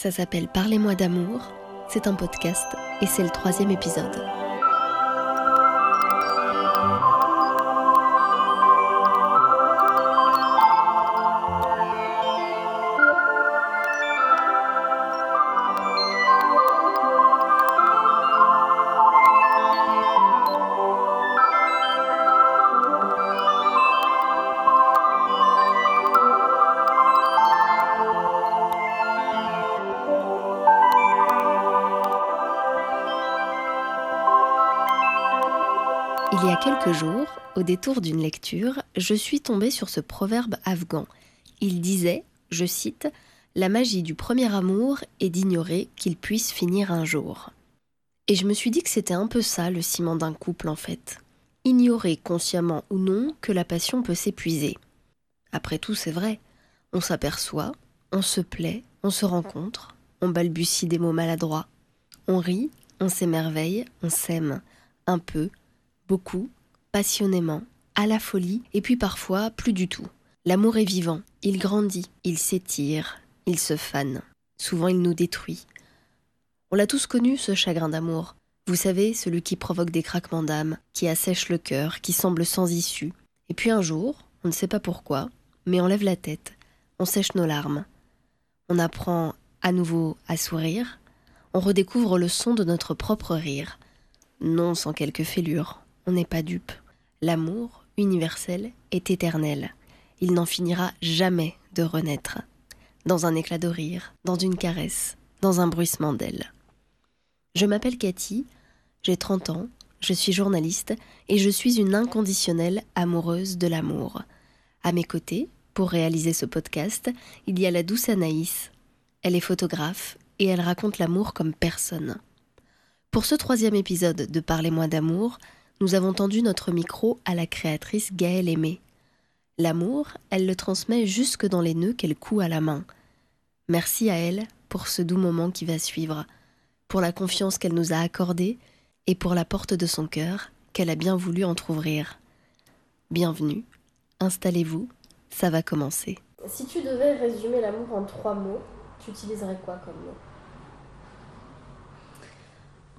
Ça s'appelle Parlez-moi d'amour, c'est un podcast et c'est le troisième épisode. Il y a quelques jours, au détour d'une lecture, je suis tombée sur ce proverbe afghan. Il disait, je cite, La magie du premier amour est d'ignorer qu'il puisse finir un jour. Et je me suis dit que c'était un peu ça le ciment d'un couple en fait. Ignorer consciemment ou non que la passion peut s'épuiser. Après tout, c'est vrai. On s'aperçoit, on se plaît, on se rencontre, on balbutie des mots maladroits. On rit, on s'émerveille, on s'aime. Un peu, beaucoup, passionnément, à la folie, et puis parfois plus du tout. L'amour est vivant, il grandit, il s'étire, il se fane. Souvent il nous détruit. On l'a tous connu, ce chagrin d'amour. Vous savez, celui qui provoque des craquements d'âme, qui assèche le cœur, qui semble sans issue. Et puis un jour, on ne sait pas pourquoi, mais on lève la tête, on sèche nos larmes. On apprend à nouveau à sourire, on redécouvre le son de notre propre rire. Non sans quelques fêlures, on n'est pas dupe. L'amour, universel, est éternel. Il n'en finira jamais de renaître. Dans un éclat de rire, dans une caresse, dans un bruissement d'ailes. Je m'appelle Cathy, j'ai 30 ans, je suis journaliste et je suis une inconditionnelle amoureuse de l'amour. À mes côtés, pour réaliser ce podcast, il y a la douce Anaïs. Elle est photographe et elle raconte l'amour comme personne. Pour ce troisième épisode de Parlez-moi d'amour, nous avons tendu notre micro à la créatrice Gaëlle Aimé. L'amour, elle le transmet jusque dans les nœuds qu'elle coud à la main. Merci à elle pour ce doux moment qui va suivre, pour la confiance qu'elle nous a accordée et pour la porte de son cœur qu'elle a bien voulu entr'ouvrir. Bienvenue, installez-vous, ça va commencer. Si tu devais résumer l'amour en trois mots, tu utiliserais quoi comme mot?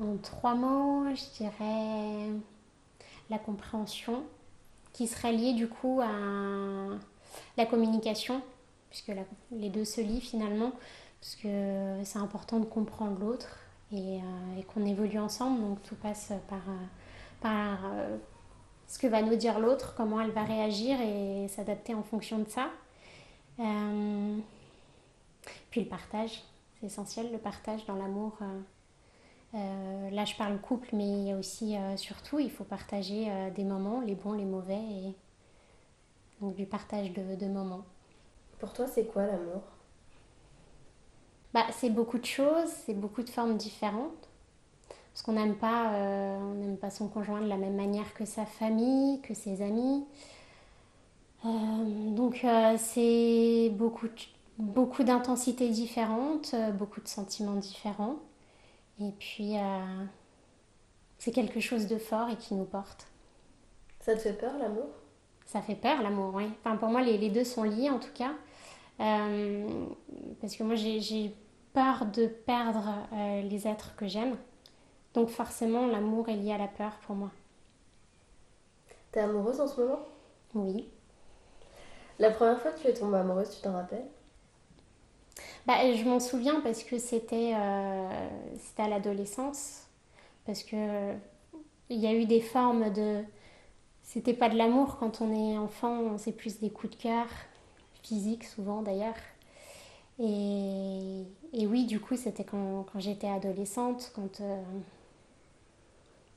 En trois mots, je dirais la compréhension, qui serait liée du coup à la communication, puisque les deux se lient finalement, parce que c'est important de comprendre l'autre et, euh, qu'on évolue ensemble, donc tout passe par, par euh, ce que va nous dire l'autre, comment elle va réagir et s'adapter en fonction de ça. Euh, puis le partage, c'est essentiel, le partage dans l'amour. Euh, là, je parle couple, mais il y a aussi, euh, surtout, il faut partager euh, des moments, les bons, les mauvais, et donc du partage de, de moments. Pour toi, c'est quoi l'amour? Bah, C'est beaucoup de choses, c'est beaucoup de formes différentes. Parce qu'on n'aime pas, on n'aime pas son conjoint de la même manière que sa famille, que ses amis. donc, c'est beaucoup, beaucoup d'intensités différentes, beaucoup de sentiments différents. Et puis, euh, c'est quelque chose de fort et qui nous porte. Ça te fait peur, l'amour? Ça fait peur, l'amour, oui. Enfin, pour moi, les, les, deux sont liés, en tout cas. Euh, parce que moi, j'ai peur de perdre euh, les êtres que j'aime. Donc, forcément, l'amour est lié à la peur pour moi. T'es amoureuse en ce moment? Oui. La première fois que tu es tombée amoureuse, tu t'en rappelles? Bah, je m'en souviens parce que c'était euh, à l'adolescence. Parce que il y a eu des formes de. C'était pas de l'amour quand on est enfant, c'est plus des coups de cœur, physiques souvent d'ailleurs. Et, et, oui, du coup, c'était quand, quand j'étais adolescente, quand, euh,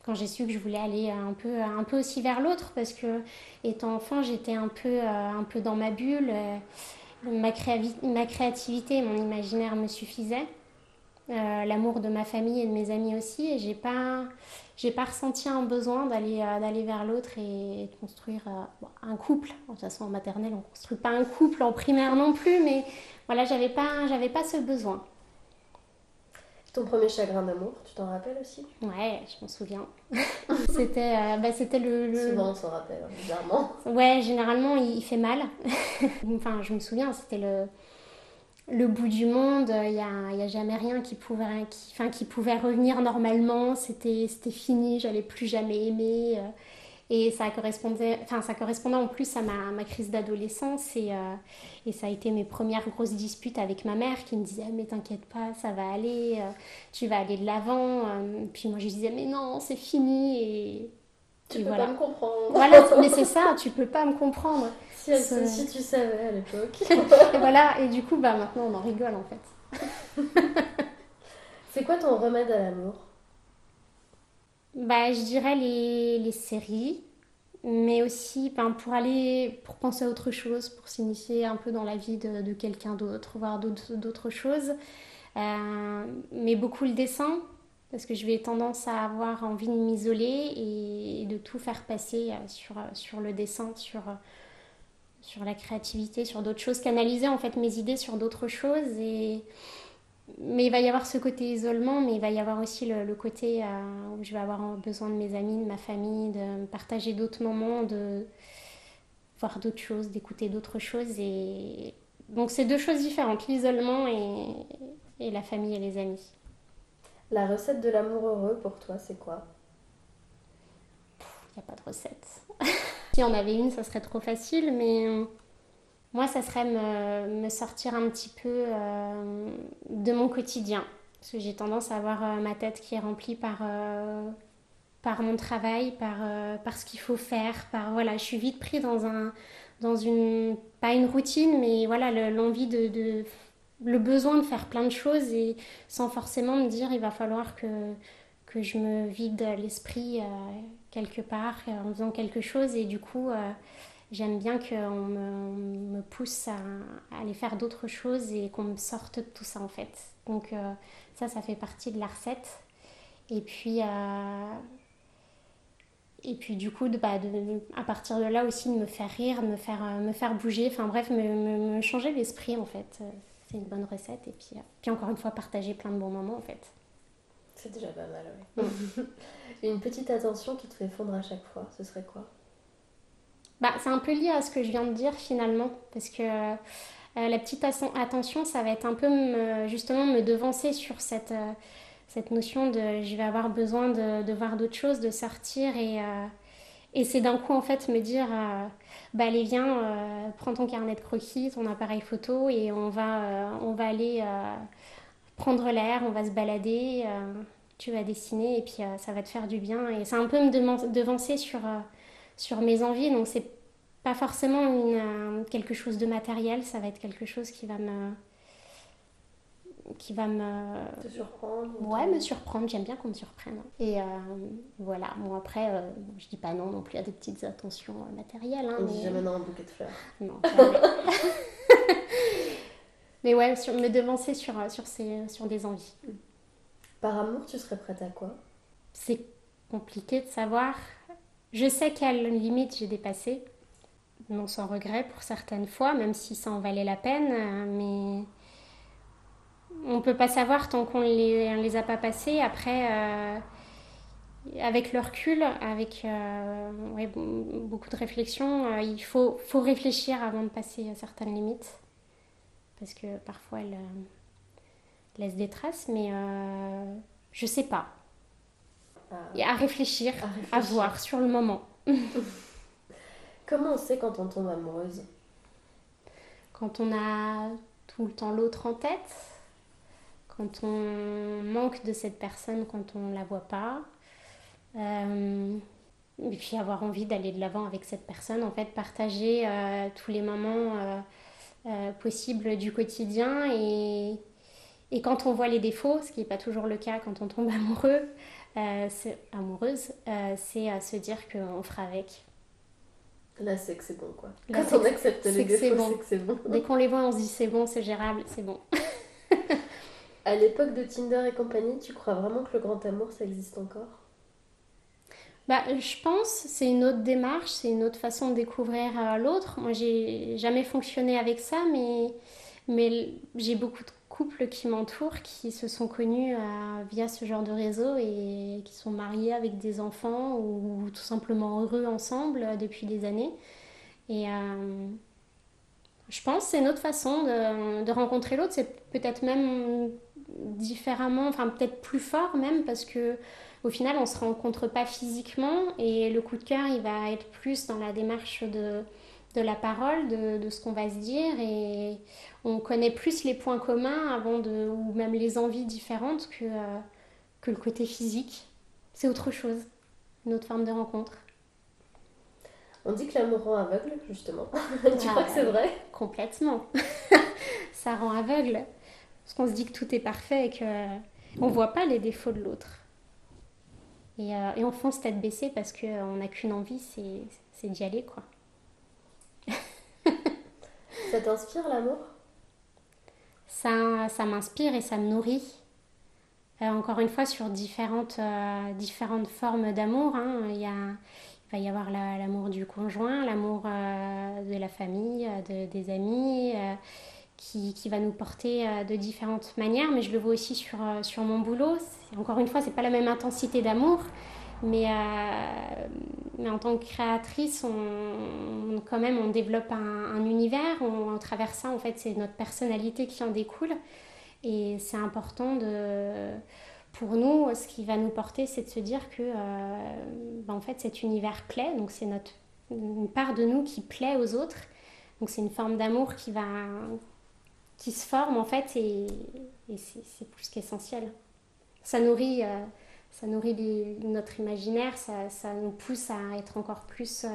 quand j'ai su que je voulais aller un peu, un peu aussi vers l'autre, parce que étant enfant, j'étais un peu, euh, un peu dans ma bulle. Euh, ma, créativité mon imaginaire me suffisaient. Euh, l'amour de ma famille et de mes amis aussi. Et j'ai pas, pas ressenti un besoin d'aller, euh, d'aller vers l'autre et, de construire euh, un couple. De toute façon, en maternelle, on construit pas un couple en primaire non plus, mais voilà, j'avais pas, j'avais pas ce besoin. Ton premier chagrin d'amour, tu t'en rappelles aussi Ouais, je m'en souviens. c'était euh, bah, c'était le, Souvent on s'en rappelle, hein, bizarrement. Ouais, généralement il fait mal. enfin, je me souviens, c'était le, le bout du monde, il n'y a, y a, jamais rien qui pouvait, qui, enfin, qui pouvait revenir normalement, c'était fini, j'allais plus jamais aimer. Euh, et ça correspondait, enfin, ça correspondait en plus à ma, ma crise d'adolescence et, euh, et, ça a été mes premières grosses disputes avec ma mère qui me disait mais t'inquiète pas, ça va aller, euh, tu vas aller de l'avant. Puis moi je disais mais non, c'est fini et tu peux pas me comprendre. Voilà, mais c'est ça, tu peux pas me comprendre. Si, si tu savais à l'époque. et voilà, et du coup, bah, maintenant on en rigole en fait. c'est quoi ton remède à l'amour? Bah, je dirais les, les séries, mais aussi pour aller, pour penser à autre chose, pour s'initier un peu dans la vie de, quelqu'un d'autre, voir d'autres choses. Euh, mais beaucoup le dessin, parce que je vais tendance à avoir envie de m'isoler et de tout faire passer euh, sur, euh, sur le dessin, sur, sur la créativité, sur d'autres choses, canaliser en fait mes idées sur d'autres choses. Et... Mais il va y avoir ce côté isolement, mais il va y avoir aussi le, côté où je vais avoir besoin de mes amis, de ma famille, de partager d'autres moments, de voir d'autres choses, d'écouter d'autres choses. Et... Donc c'est deux choses différentes, l'isolement et... et la famille et les amis. La recette de l'amour heureux pour toi, c'est quoi? Il n'y a pas de recette. si on avait une, ça serait trop facile, mais euh, moi, ça serait me, sortir un petit peu euh, de mon quotidien. Parce que j'ai tendance à avoir euh, ma tête qui est remplie par, par mon travail, par, ce qu'il faut faire. Par, voilà, je suis vite pris dans, un, dans une, pas une routine, mais voilà, l'envie de le besoin de faire plein de choses et sans forcément me dire il va falloir que, que je me vide l'esprit euh, quelque part euh, en faisant quelque chose et du coup euh, j'aime bien qu'on me, me, pousse à, aller faire d'autres choses et qu'on me sorte de tout ça en fait. Donc ça, ça fait partie de la recette. Et puis, et puis du coup, bah, à partir de là aussi, de me faire rire, de me faire, me faire bouger, enfin bref, me, me changer l'esprit en fait c'est une bonne recette. Et puis, euh, puis encore une fois, partager plein de bons moments en fait. C'est déjà pas mal, oui. une petite attention qui te fait fondre à chaque fois, ce serait quoi? Bah, C'est un peu lié à ce que je viens de dire finalement. Parce que euh, la petite attention, ça va être un peu justement me devancer sur cette, euh, cette notion de je vais avoir besoin de, voir d'autres choses, de sortir et. Et c'est d'un coup, en fait, me dire, euh, bah allez, viens, euh, prends ton carnet de croquis, ton appareil photo, et on va, euh, on va aller prendre l'air, on va se balader, tu vas dessiner, et puis ça va te faire du bien. Et c'est un peu me devancer sur, sur mes envies, donc c'est pas forcément une, quelque chose de matériel, ça va être quelque chose qui va me qui va me. Te surprendre Ouais, me surprendre. J'aime bien qu'on me surprenne. Et euh, voilà. Bon, après, euh, je dis pas non non plus à des petites attentions euh, matérielles. Hein, On dit jamais non un bouquet de fleurs. Non, mais ouais, sur, me devancer sur, sur, ces, sur des envies. Par amour, tu serais prête à quoi? C'est compliqué de savoir. Je sais quelle limite j'ai dépassé. Non sans regret pour certaines fois, même si ça en valait la peine. Mais on peut pas savoir tant qu'on les, les a pas passés. Après, euh, avec le recul, avec euh, beaucoup de réflexion, euh, il faut, faut réfléchir avant de passer à certaines limites. Parce que parfois, elles laissent des traces, mais je sais pas. Et à réfléchir, à réfléchir, à voir sur le moment. Comment on sait quand on tombe amoureuse? Quand on a tout le temps l'autre en tête? Quand on manque de cette personne, quand on ne la voit pas? Euh, et puis avoir envie d'aller de l'avant avec cette personne, en fait, partager euh, tous les moments euh, possibles du quotidien. Et, et, quand on voit les défauts, ce qui n'est pas toujours le cas quand on tombe amoureux, amoureuse, c'est se dire qu'on fera avec. Là, c'est que c'est bon, quoi. quand on accepte les défauts, c'est que c'est bon. Dès qu'on les voit, on se dit c'est bon, c'est gérable, c'est bon. À l'époque de Tinder et compagnie, tu crois vraiment que le grand amour, ça existe encore? Bah, je pense c'est une autre démarche, c'est une autre façon de découvrir euh, l'autre. Moi, j'ai jamais fonctionné avec ça, mais, mais j'ai beaucoup de couples qui m'entourent qui se sont connus euh, via ce genre de réseau et qui sont mariés avec des enfants ou, tout simplement heureux ensemble euh, depuis des années. Et Je pense c'est notre façon de, de rencontrer l'autre. C'est peut-être même différemment, enfin peut-être plus fort même parce que au final on se rencontre pas physiquement et le coup de cœur il va être plus dans la démarche de, de la parole, de, de ce qu'on va se dire et on connaît plus les points communs avant de, ou même les envies différentes que, euh, que le côté physique. C'est autre chose, une autre forme de rencontre. On dit que l'amour rend aveugle, justement. tu crois que c'est vrai? Complètement. ça rend aveugle. Parce qu'on se dit que tout est parfait et qu'on ne voit pas les défauts de l'autre. Et, euh, et, on fonce tête baissée parce qu'on n'a qu'une envie, c'est d'y aller, quoi. Ça t'inspire l'amour? Ça, ça m'inspire et ça me nourrit. Euh, encore une fois, sur différentes, euh, différentes formes d'amour. Hein. Il, va y avoir l'amour du conjoint, l'amour de la famille, de, des amis qui, va nous porter euh, de différentes manières, mais je le vois aussi sur, euh, sur mon boulot. Encore une fois, c'est pas la même intensité d'amour, mais, euh, mais en tant que créatrice, on, quand même, on développe un, un univers. On, à travers ça, en fait, c'est notre personnalité qui en découle. Et c'est important de, pour nous, ce qui va nous porter, c'est de se dire que, ben, en fait, cet univers plaît. Donc, c'est notre une part de nous qui plaît aux autres. Donc, c'est une forme d'amour qui va qui se forme en fait et, c'est plus qu'essentiel. Ça nourrit, euh, ça nourrit notre imaginaire, ça, ça, nous pousse à être encore plus, euh,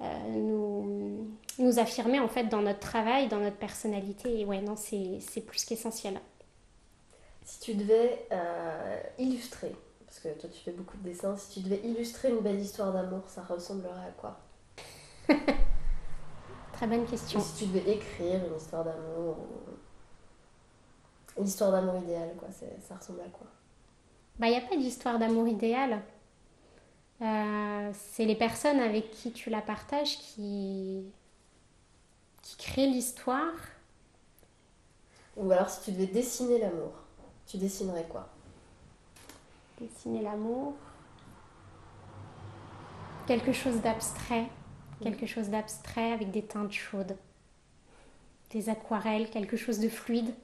euh, nous, nous affirmer en fait dans notre travail, dans notre personnalité. Et ouais, non, c'est plus qu'essentiel. Si tu devais illustrer, parce que toi tu fais beaucoup de dessins, si tu devais illustrer une belle histoire d'amour, ça ressemblerait à quoi? Très bonne question. si tu devais écrire une histoire d'amour, une histoire d'amour idéale, quoi, ça ressemble à quoi? Bah, il n'y a pas d'histoire d'amour idéale. Euh, c'est les personnes avec qui tu la partages qui, qui créent l'histoire. Ou alors, si tu devais dessiner l'amour, tu dessinerais quoi? Dessiner l'amour. Quelque chose d'abstrait quelque chose d'abstrait avec des teintes chaudes, des aquarelles, quelque chose de fluide.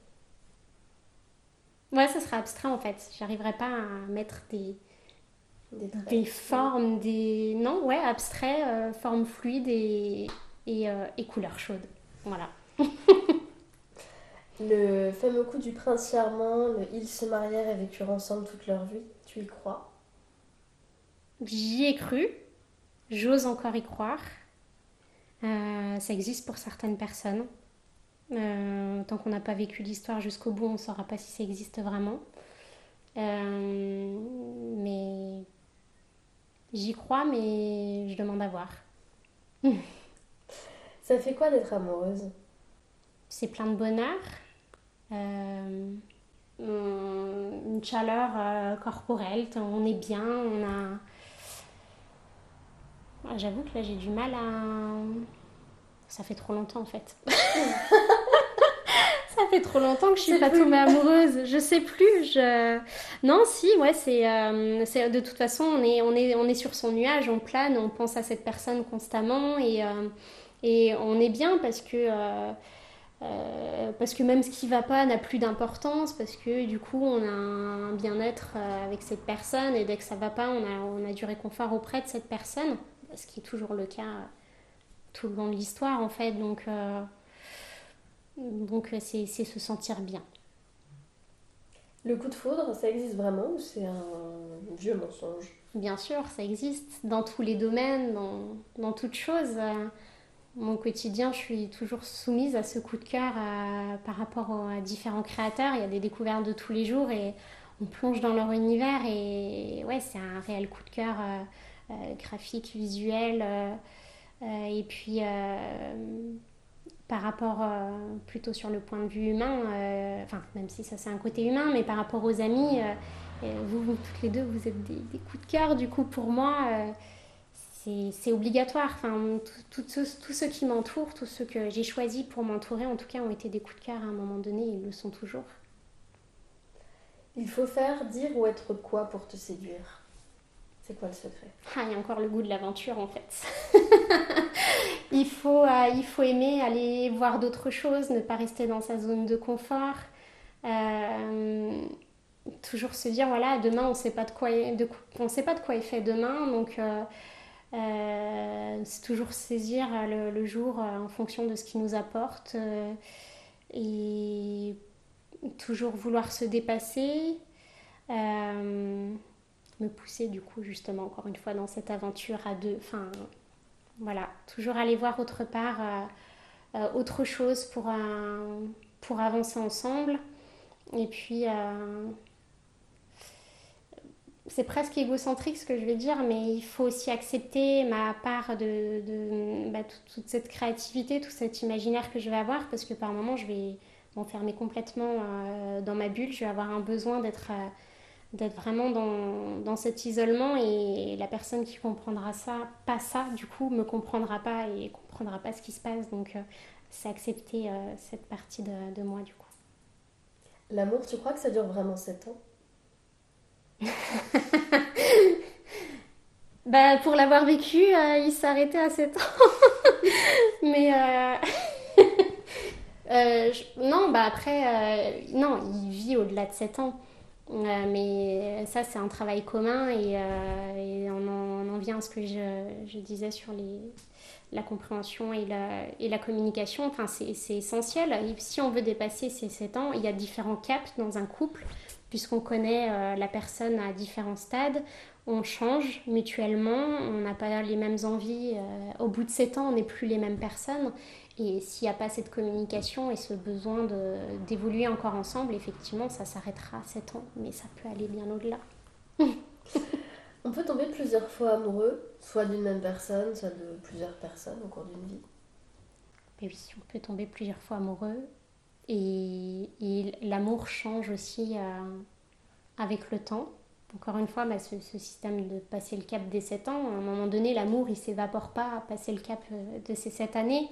Ouais, ça sera abstrait en fait. J'arriverai pas à mettre des, des, formes, des. Non, ouais, abstrait, euh, formes fluides et, et, euh, et couleurs chaudes. Voilà. le fameux coup du prince charmant, le ils se marièrent et vécurent ensemble toute leur vie, tu y crois? J'y ai cru. J'ose encore y croire. Euh, ça existe pour certaines personnes. Euh, tant qu'on n'a pas vécu l'histoire jusqu'au bout, on ne saura pas si ça existe vraiment. Euh, mais j'y crois, mais je demande à voir. ça fait quoi d'être amoureuse? C'est plein de bonheur, une chaleur corporelle, on est bien, on a ah, j'avoue que là, j'ai du mal à. Ça fait trop longtemps en fait. ça fait trop longtemps que je suis pas tombée amoureuse. Je sais plus. Je... Non, si, ouais, c'est, euh, c'est de toute façon, on est, on, est, on est sur son nuage, on plane, on pense à cette personne constamment et, euh, et on est bien parce que. Euh, parce que même ce qui va pas n'a plus d'importance, parce que du coup on a un bien-être avec cette personne et dès que ça va pas, on a, on a du réconfort auprès de cette personne ce qui est toujours le cas tout le long de l'histoire en fait. Donc, donc euh, c'est, se sentir bien. Le coup de foudre, ça existe vraiment ou c'est un vieux mensonge? Bien sûr, ça existe dans tous les domaines, dans, dans toutes choses. Mon quotidien, je suis toujours soumise à ce coup de cœur par rapport à différents créateurs. Il y a des découvertes de tous les jours et on plonge dans leur univers et ouais, c'est un réel coup de cœur. Euh, euh, graphique, visuel, euh, euh, et puis par rapport plutôt sur le point de vue humain, enfin même si ça c'est un côté humain, mais par rapport aux amis, vous, vous, toutes les deux, vous êtes des, des, coups de cœur, du coup pour moi c'est obligatoire. Enfin, tous ceux, qui m'entourent, tous ceux que j'ai choisis pour m'entourer, en tout cas, ont été des coups de cœur à un moment donné, ils le sont toujours. Il faut faire, dire ou être quoi pour te séduire? C'est quoi le secret? Ah, Il y a encore le goût de l'aventure en fait. il, faut, euh, il faut aimer aller voir d'autres choses, ne pas rester dans sa zone de confort. Euh, toujours se dire voilà demain on sait pas de quoi sait pas de quoi est fait demain donc c'est toujours saisir le, le jour en fonction de ce qui nous apporte et toujours vouloir se dépasser, euh, me pousser du coup justement encore une fois dans cette aventure à deux. Enfin voilà, toujours aller voir autre part, euh, euh, autre chose pour, pour avancer ensemble. Et puis c'est presque égocentrique ce que je vais dire, mais il faut aussi accepter ma part de, bah, toute, cette créativité, tout cet imaginaire que je vais avoir, parce que par moments je vais m'enfermer complètement euh, dans ma bulle, je vais avoir un besoin d'être euh, d'être vraiment dans, dans, cet isolement et la personne qui comprendra ça, pas ça, du coup, me comprendra pas et comprendra pas ce qui se passe. Donc, euh, c'est accepter cette partie de, de moi, du coup. L'amour, tu crois que ça dure vraiment 7 ans? Bah, pour l'avoir vécu, euh, il s'arrêtait à 7 ans. Mais euh, euh, non, bah après, non, il vit au-delà de 7 ans. Mais ça, c'est un travail commun et, on, en, vient à ce que je, disais sur la compréhension et la, communication. Enfin, c'est essentiel. si on veut dépasser ces 7 ans, il y a différents caps dans un couple puisqu'on connaît euh, la personne à différents stades. On change mutuellement, on n'a pas les mêmes envies. Euh, au bout de 7 ans, on n'est plus les mêmes personnes. Et s'il n'y a pas cette communication et ce besoin d'évoluer encore ensemble, effectivement, ça s'arrêtera à 7 ans. Mais ça peut aller bien au-delà. on peut tomber plusieurs fois amoureux, soit d'une même personne, soit de plusieurs personnes au cours d'une vie. Mais oui, on peut tomber plusieurs fois amoureux. Et, l'amour change aussi euh, avec le temps. Encore une fois, bah, ce, système de passer le cap des 7 ans, à un moment donné, l'amour, il s'évapore pas à passer le cap euh, de ces 7 années.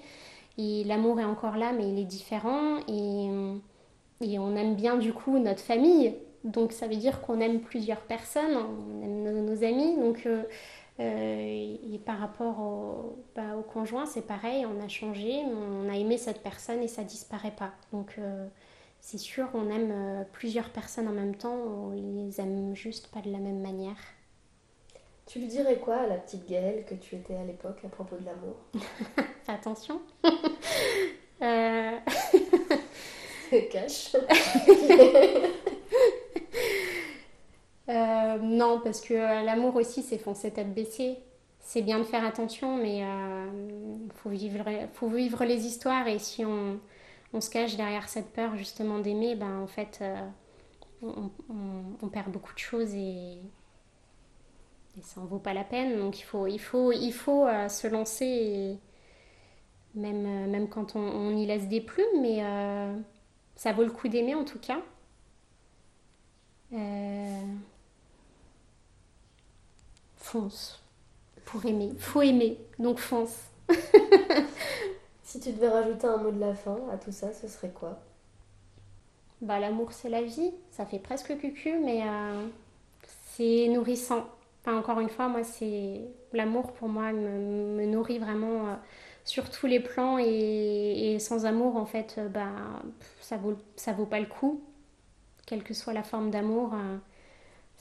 Et l'amour est encore là, mais il est différent. Et, et, on aime bien du coup notre famille. Donc ça veut dire qu'on aime plusieurs personnes, on aime nos, amis. Donc euh, euh, par rapport au, bah, au conjoint, c'est pareil, on a changé, on a aimé cette personne et ça disparaît pas. Donc euh, c'est sûr, on aime euh, plusieurs personnes en même temps, on les aime juste pas de la même manière. Tu lui dirais quoi à la petite Gaëlle que tu étais à l'époque à propos de l'amour attention. Cache. Euh, non, parce que euh, l'amour aussi, c'est foncer tête baissée. C'est bien de faire attention, mais il euh, faut, vivre, faut vivre les histoires. Et si on, on se cache derrière cette peur justement d'aimer, ben en fait, on, on, perd beaucoup de choses et, et ça en vaut pas la peine. Donc il faut, il faut, il faut se lancer, même, même quand on, y laisse des plumes, mais ça vaut le coup d'aimer en tout cas. fonce. Pour aimer. Faut aimer, donc fonce. si tu devais rajouter un mot de la fin à tout ça, ce serait quoi? Bah l'amour c'est la vie, ça fait presque cucu, mais euh, c'est nourrissant. Encore une fois, moi c'est l'amour pour moi me, nourrit vraiment euh, sur tous les plans et, sans amour en fait, euh, bah ça vaut ça vaut pas le coup, quelle que soit la forme d'amour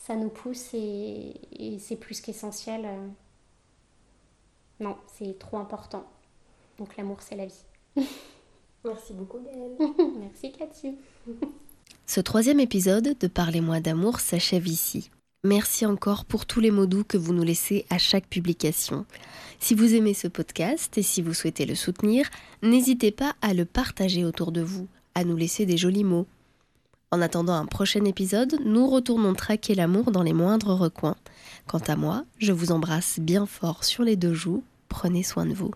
ça nous pousse et, c'est plus qu'essentiel. Euh. Non, c'est trop important. Donc l'amour, c'est la vie. Merci beaucoup Gaëlle. Merci Cathy. Ce troisième épisode de Parlez-moi d'amour s'achève ici. Merci encore pour tous les mots doux que vous nous laissez à chaque publication. Si vous aimez ce podcast et si vous souhaitez le soutenir, n'hésitez pas à le partager autour de vous, à nous laisser des jolis mots, en attendant un prochain épisode, nous retournons traquer l'amour dans les moindres recoins. Quant à moi, je vous embrasse bien fort sur les deux joues. Prenez soin de vous.